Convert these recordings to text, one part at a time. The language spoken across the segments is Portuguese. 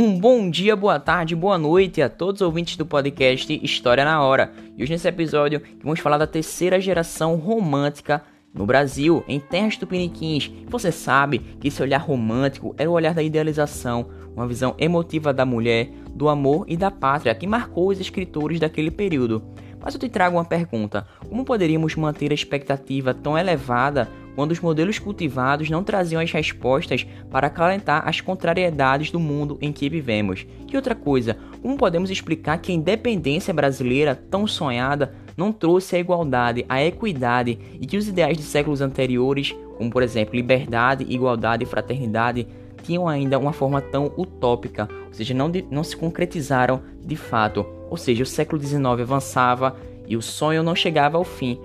Um bom dia, boa tarde, boa noite a todos os ouvintes do podcast História na Hora. E hoje nesse episódio vamos falar da terceira geração romântica no Brasil, em terras tupiniquins. Você sabe que esse olhar romântico era o olhar da idealização, uma visão emotiva da mulher, do amor e da pátria que marcou os escritores daquele período. Mas eu te trago uma pergunta: como poderíamos manter a expectativa tão elevada quando os modelos cultivados não traziam as respostas para acalentar as contrariedades do mundo em que vivemos? E outra coisa, como podemos explicar que a independência brasileira, tão sonhada, não trouxe a igualdade, a equidade e que os ideais de séculos anteriores, como por exemplo liberdade, igualdade e fraternidade, tinham ainda uma forma tão utópica, ou seja, não, de, não se concretizaram de fato. Ou seja, o século XIX avançava e o sonho não chegava ao fim,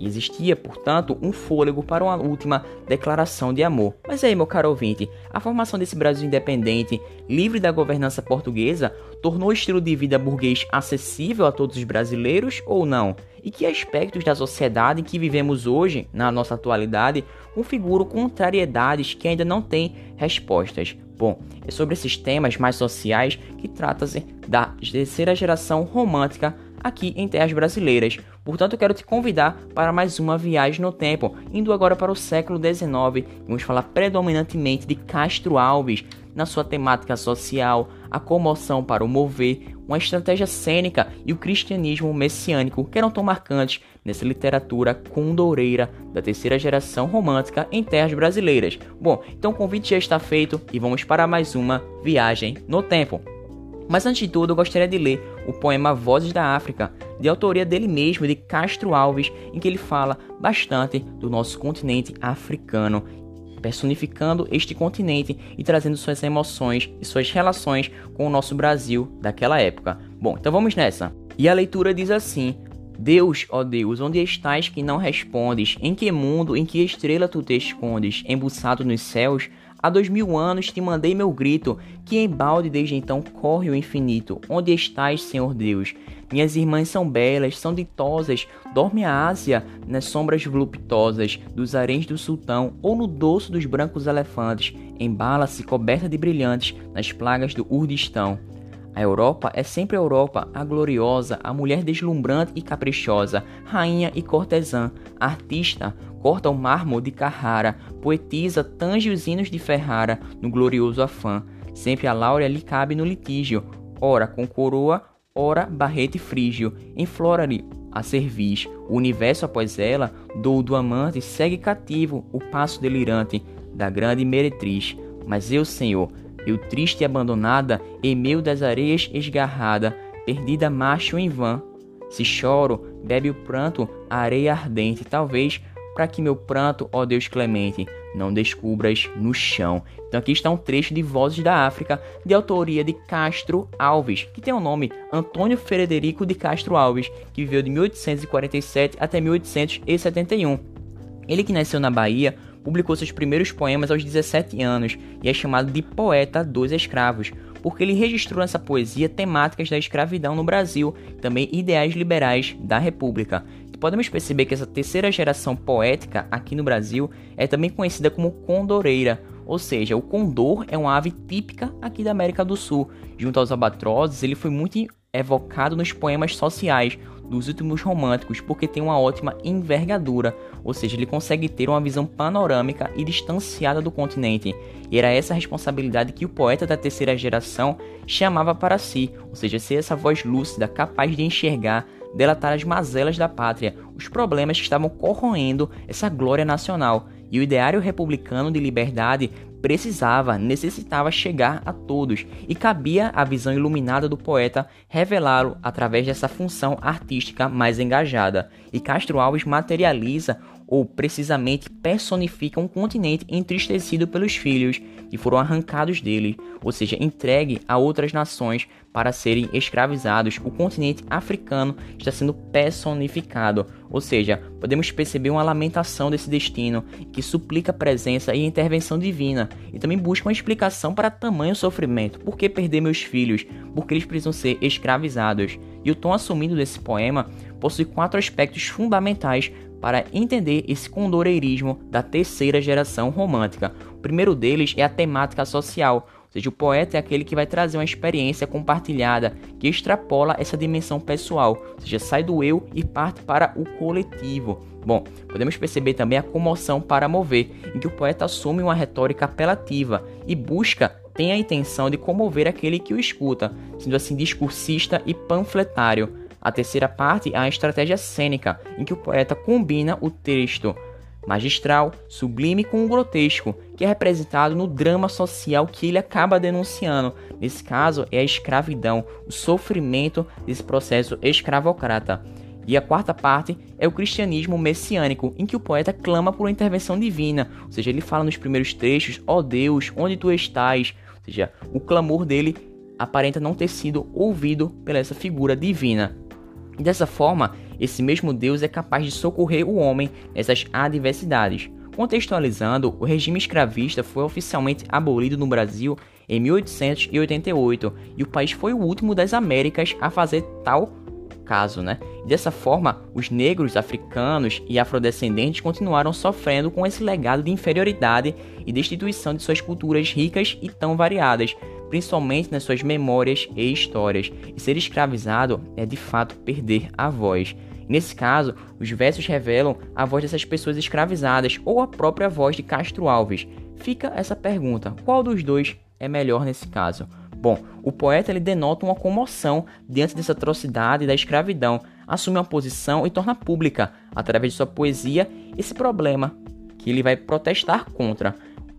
existia, portanto, um fôlego para uma última declaração de amor. Mas aí, meu caro ouvinte, a formação desse Brasil independente, livre da governança portuguesa, tornou o estilo de vida burguês acessível a todos os brasileiros ou não? E que aspectos da sociedade em que vivemos hoje, na nossa atualidade, configuram contrariedades que ainda não têm respostas? Bom, é sobre esses temas mais sociais que trata-se da terceira geração romântica aqui em terras brasileiras. Portanto, quero te convidar para mais uma viagem no tempo, indo agora para o século XIX. Vamos falar predominantemente de Castro Alves, na sua temática social, a comoção para o mover, uma estratégia cênica e o cristianismo messiânico que eram tão marcantes nessa literatura condoreira da terceira geração romântica em terras brasileiras. Bom, então o convite já está feito e vamos para mais uma viagem no tempo. Mas antes de tudo, eu gostaria de ler o poema Vozes da África, de autoria dele mesmo, de Castro Alves, em que ele fala bastante do nosso continente africano, personificando este continente e trazendo suas emoções e suas relações com o nosso Brasil daquela época. Bom, então vamos nessa. E a leitura diz assim: Deus, ó Deus, onde estás que não respondes? Em que mundo, em que estrela tu te escondes? Embuçado nos céus, Há dois mil anos te mandei meu grito, que em balde desde então corre o infinito. Onde estás, Senhor Deus? Minhas irmãs são belas, são ditosas, dorme a Ásia nas sombras voluptuosas dos haréns do sultão ou no dorso dos brancos elefantes, embala-se coberta de brilhantes nas plagas do Urdistão. A Europa é sempre a Europa, a gloriosa, a mulher deslumbrante e caprichosa, rainha e cortesã, artista, corta o mármore de Carrara, poetisa tange os hinos de Ferrara no glorioso afã. Sempre a Láurea lhe cabe no litígio, ora com coroa, ora barrete frígio, enflora-lhe a cerviz. O universo após ela, dou do amante, segue cativo o passo delirante da grande meretriz. Mas eu, Senhor, eu triste e abandonada, em meio das areias esgarrada, perdida macho em vão. Se choro, bebe o pranto a areia ardente, talvez para que meu pranto, ó Deus clemente, não descubras no chão. Então aqui está um trecho de Vozes da África, de autoria de Castro Alves, que tem o nome Antônio Frederico de Castro Alves, que viveu de 1847 até 1871. Ele que nasceu na Bahia, publicou seus primeiros poemas aos 17 anos e é chamado de poeta dos escravos, porque ele registrou nessa poesia temáticas da escravidão no Brasil, também ideais liberais da República podemos perceber que essa terceira geração poética aqui no Brasil é também conhecida como condoreira, ou seja, o condor é uma ave típica aqui da América do Sul. Junto aos albatrozes, ele foi muito evocado nos poemas sociais dos últimos românticos, porque tem uma ótima envergadura, ou seja, ele consegue ter uma visão panorâmica e distanciada do continente. E era essa responsabilidade que o poeta da terceira geração chamava para si, ou seja, ser essa voz lúcida capaz de enxergar delatar as mazelas da pátria, os problemas que estavam corroendo essa glória nacional, e o ideário republicano de liberdade precisava, necessitava chegar a todos, e cabia à visão iluminada do poeta revelá-lo através dessa função artística mais engajada. E Castro Alves materializa ou precisamente personifica um continente entristecido pelos filhos que foram arrancados dele, ou seja, entregue a outras nações para serem escravizados. O continente africano está sendo personificado, ou seja, podemos perceber uma lamentação desse destino que suplica presença e intervenção divina e também busca uma explicação para tamanho sofrimento. Por que perder meus filhos? Porque eles precisam ser escravizados. E o tom assumido desse poema possui quatro aspectos fundamentais para entender esse condoreirismo da terceira geração romântica. O primeiro deles é a temática social, Ou seja, o poeta é aquele que vai trazer uma experiência compartilhada que extrapola essa dimensão pessoal, ou seja, sai do eu e parte para o coletivo. Bom, podemos perceber também a comoção para mover, em que o poeta assume uma retórica apelativa e busca tem a intenção de comover aquele que o escuta, sendo assim discursista e panfletário. A terceira parte é a estratégia cênica, em que o poeta combina o texto magistral, sublime com o grotesco, que é representado no drama social que ele acaba denunciando. Nesse caso, é a escravidão, o sofrimento desse processo escravocrata. E a quarta parte é o cristianismo messiânico, em que o poeta clama por uma intervenção divina, ou seja, ele fala nos primeiros trechos: Ó oh Deus, onde tu estás? Ou seja, o clamor dele aparenta não ter sido ouvido pela essa figura divina. E dessa forma, esse mesmo Deus é capaz de socorrer o homem nessas adversidades. Contextualizando, o regime escravista foi oficialmente abolido no Brasil em 1888 e o país foi o último das Américas a fazer tal caso, né? E dessa forma, os negros, africanos e afrodescendentes continuaram sofrendo com esse legado de inferioridade e destituição de suas culturas ricas e tão variadas, principalmente nas suas memórias e histórias. E ser escravizado é de fato perder a voz. Nesse caso, os versos revelam a voz dessas pessoas escravizadas ou a própria voz de Castro Alves. Fica essa pergunta: qual dos dois é melhor nesse caso? Bom, o poeta ele denota uma comoção diante dessa atrocidade da escravidão, assume uma posição e torna pública, através de sua poesia, esse problema que ele vai protestar contra.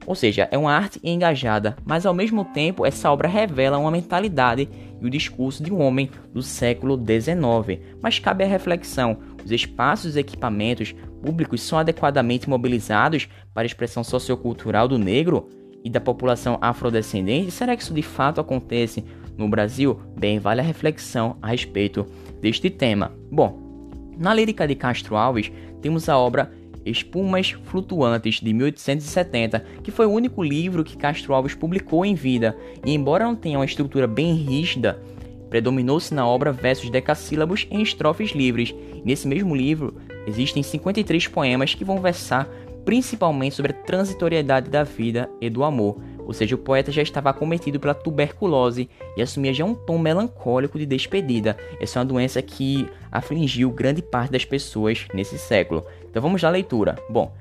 Ou seja, é uma arte engajada, mas ao mesmo tempo essa obra revela uma mentalidade e o discurso de um homem do século XIX. Mas cabe a reflexão: os espaços e equipamentos públicos são adequadamente mobilizados para a expressão sociocultural do negro? e da população afrodescendente? Será que isso de fato acontece no Brasil? Bem, vale a reflexão a respeito deste tema. Bom, na lírica de Castro Alves, temos a obra Espumas Flutuantes de 1870, que foi o único livro que Castro Alves publicou em vida, e embora não tenha uma estrutura bem rígida, predominou-se na obra versos decassílabos em estrofes livres. Nesse mesmo livro, existem 53 poemas que vão versar principalmente sobre a transitoriedade da vida e do amor, ou seja, o poeta já estava acometido pela tuberculose e assumia já um tom melancólico de despedida. Essa é uma doença que afligiu grande parte das pessoas nesse século. Então vamos à leitura. Bom,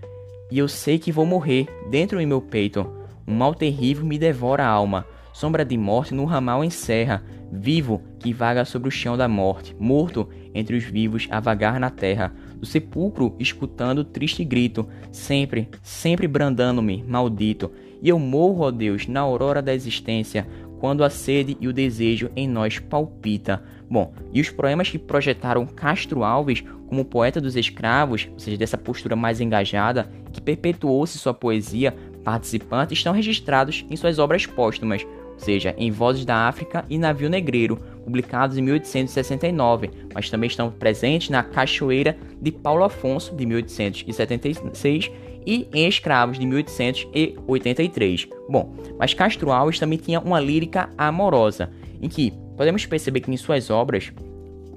e eu sei que vou morrer dentro do meu peito. Um mal terrível me devora a alma. Sombra de morte no ramal encerra. Vivo que vaga sobre o chão da morte. Morto entre os vivos a vagar na terra do sepulcro escutando o triste grito, sempre, sempre brandando-me, maldito. E eu morro, ó Deus, na aurora da existência, quando a sede e o desejo em nós palpita. Bom, e os poemas que projetaram Castro Alves como poeta dos escravos, ou seja, dessa postura mais engajada, que perpetuou-se sua poesia participante, estão registrados em suas obras póstumas, ou seja, em Vozes da África e Navio Negreiro, publicados em 1869, mas também estão presentes na Cachoeira de Paulo Afonso, de 1876, e em Escravos, de 1883. Bom, mas Castro Alves também tinha uma lírica amorosa, em que podemos perceber que em suas obras,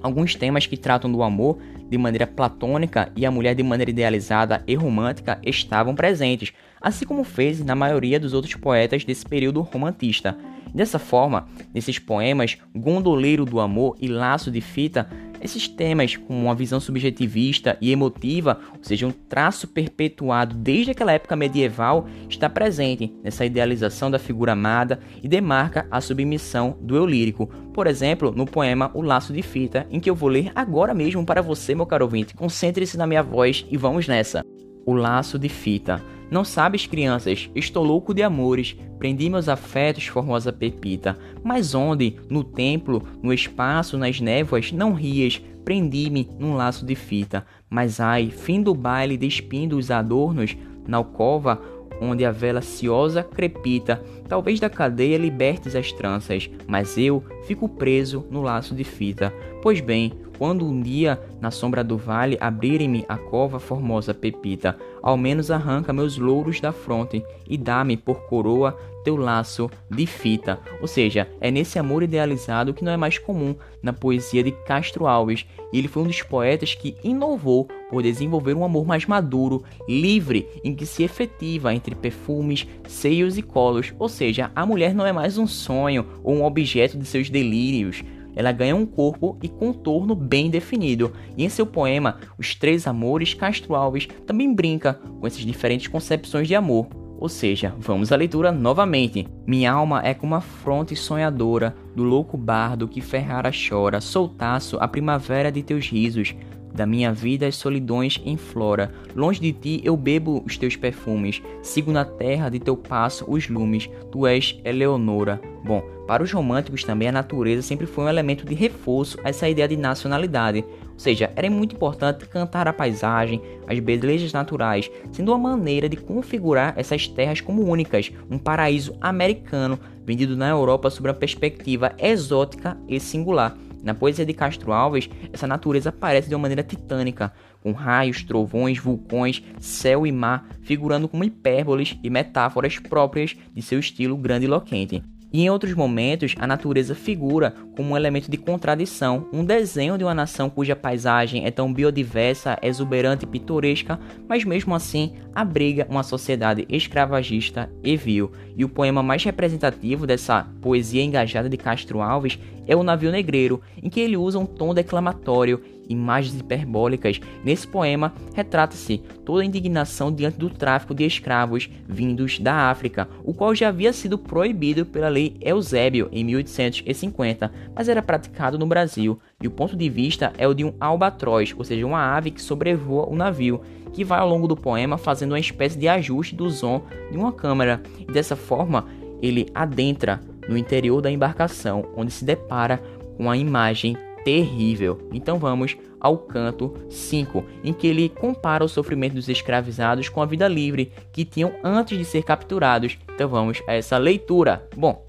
alguns temas que tratam do amor de maneira platônica e a mulher de maneira idealizada e romântica estavam presentes, assim como fez na maioria dos outros poetas desse período romantista. Dessa forma, nesses poemas Gondoleiro do Amor e Laço de Fita, esses temas com uma visão subjetivista e emotiva, ou seja, um traço perpetuado desde aquela época medieval, está presente nessa idealização da figura amada e demarca a submissão do eu lírico. Por exemplo, no poema O Laço de Fita, em que eu vou ler agora mesmo para você, meu caro ouvinte. Concentre-se na minha voz e vamos nessa. O Laço de Fita. Não sabes, crianças, estou louco de amores, prendi meus afetos, formosa pepita. Mas onde? No templo, no espaço, nas névoas, não rias, prendi-me num laço de fita. Mas ai, fim do baile, despindo os adornos, na alcova, onde a vela ciosa crepita, talvez da cadeia libertes as tranças, mas eu fico preso no laço de fita. Pois bem, quando um dia, na sombra do vale, abrirem-me a cova formosa Pepita, ao menos arranca meus louros da fronte e dá-me por coroa teu laço de fita. Ou seja, é nesse amor idealizado que não é mais comum na poesia de Castro Alves. E ele foi um dos poetas que inovou por desenvolver um amor mais maduro, livre, em que se efetiva entre perfumes, seios e colos. Ou seja, a mulher não é mais um sonho ou um objeto de seus delírios ela ganha um corpo e contorno bem definido. E em seu poema Os Três Amores, Castro Alves também brinca com essas diferentes concepções de amor. Ou seja, vamos à leitura novamente. Minha alma é como a fronte sonhadora do louco bardo que Ferrara chora, soltaço a primavera de teus risos. Da minha vida as solidões em flora, longe de ti eu bebo os teus perfumes, sigo na terra de teu passo os lumes, tu és Eleonora. Bom, para os românticos também a natureza sempre foi um elemento de reforço a essa ideia de nacionalidade, ou seja, era muito importante cantar a paisagem, as belezas naturais, sendo uma maneira de configurar essas terras como únicas, um paraíso americano vendido na Europa sob uma perspectiva exótica e singular. Na poesia de Castro Alves, essa natureza aparece de uma maneira titânica, com raios, trovões, vulcões, céu e mar, figurando como hipérboles e metáforas próprias de seu estilo grandiloquente. E em outros momentos, a natureza figura como um elemento de contradição, um desenho de uma nação cuja paisagem é tão biodiversa, exuberante e pitoresca, mas mesmo assim abriga uma sociedade escravagista e vil. E o poema mais representativo dessa poesia engajada de Castro Alves é O Navio Negreiro, em que ele usa um tom declamatório, imagens hiperbólicas. Nesse poema, retrata-se toda a indignação diante do tráfico de escravos vindos da África, o qual já havia sido proibido pela Lei Eusébio em 1850, mas era praticado no Brasil. E o ponto de vista é o de um albatroz, ou seja, uma ave que sobrevoa o navio, que vai ao longo do poema fazendo uma espécie de ajuste do som de uma câmera. E dessa forma, ele adentra no interior da embarcação, onde se depara com uma imagem terrível. Então vamos ao canto 5, em que ele compara o sofrimento dos escravizados com a vida livre que tinham antes de ser capturados. Então vamos a essa leitura. Bom,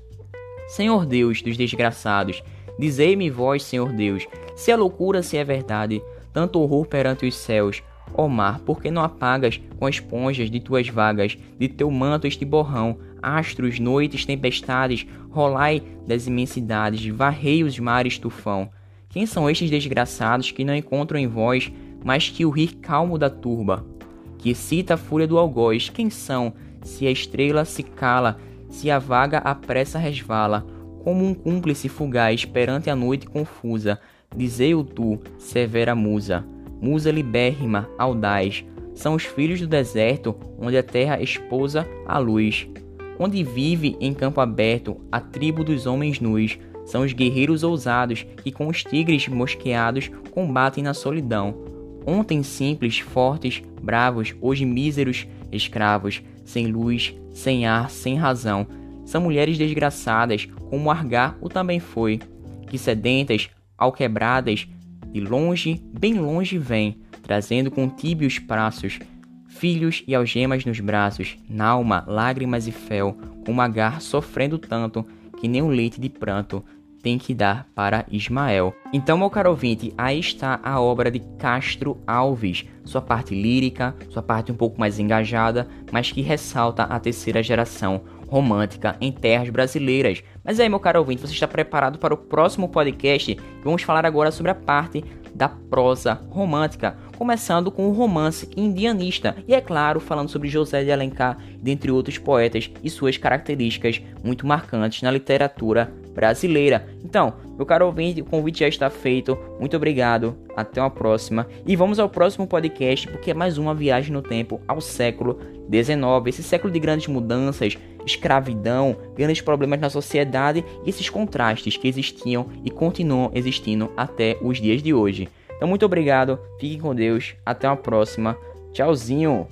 Senhor Deus dos desgraçados, dizei-me vós, Senhor Deus, se é loucura, se é verdade, tanto horror perante os céus, Ó mar, por que não apagas com esponjas de tuas vagas, de teu manto este borrão, astros, noites, tempestades, rolai das imensidades, varrei os mares tufão. Quem são estes desgraçados que não encontram em vós mais que o rir calmo da turba? Que excita a fúria do algoz, quem são? Se a estrela se cala, se a vaga a pressa resvala, como um cúmplice fugaz perante a noite confusa, dizei-o tu, severa musa musa libérrima, audaz, são os filhos do deserto, onde a terra espousa a luz. Onde vive em campo aberto a tribo dos homens nus, são os guerreiros ousados que com os tigres mosqueados combatem na solidão. Ontem simples, fortes, bravos, hoje míseros, escravos, sem luz, sem ar, sem razão. São mulheres desgraçadas, como Argar o também foi, que sedentas, alquebradas, de longe, bem longe vem, trazendo com tíbios braços, filhos e algemas nos braços, nalma, lágrimas e fel, com Agar sofrendo tanto, que nem um leite de pranto tem que dar para Ismael. Então, meu caro ouvinte, aí está a obra de Castro Alves, sua parte lírica, sua parte um pouco mais engajada, mas que ressalta a terceira geração romântica em terras brasileiras. Mas aí, meu caro ouvinte, você está preparado para o próximo podcast? Vamos falar agora sobre a parte da prosa romântica, começando com o romance indianista e, é claro, falando sobre José de Alencar, dentre outros poetas e suas características muito marcantes na literatura brasileira. Então, meu caro ouvinte, o convite já está feito. Muito obrigado. Até uma próxima. E vamos ao próximo podcast, porque é mais uma viagem no tempo ao século XIX. Esse século de grandes mudanças, escravidão, grandes problemas na sociedade e esses contrastes que existiam e continuam existindo até os dias de hoje. Então, muito obrigado. Fiquem com Deus. Até uma próxima. Tchauzinho.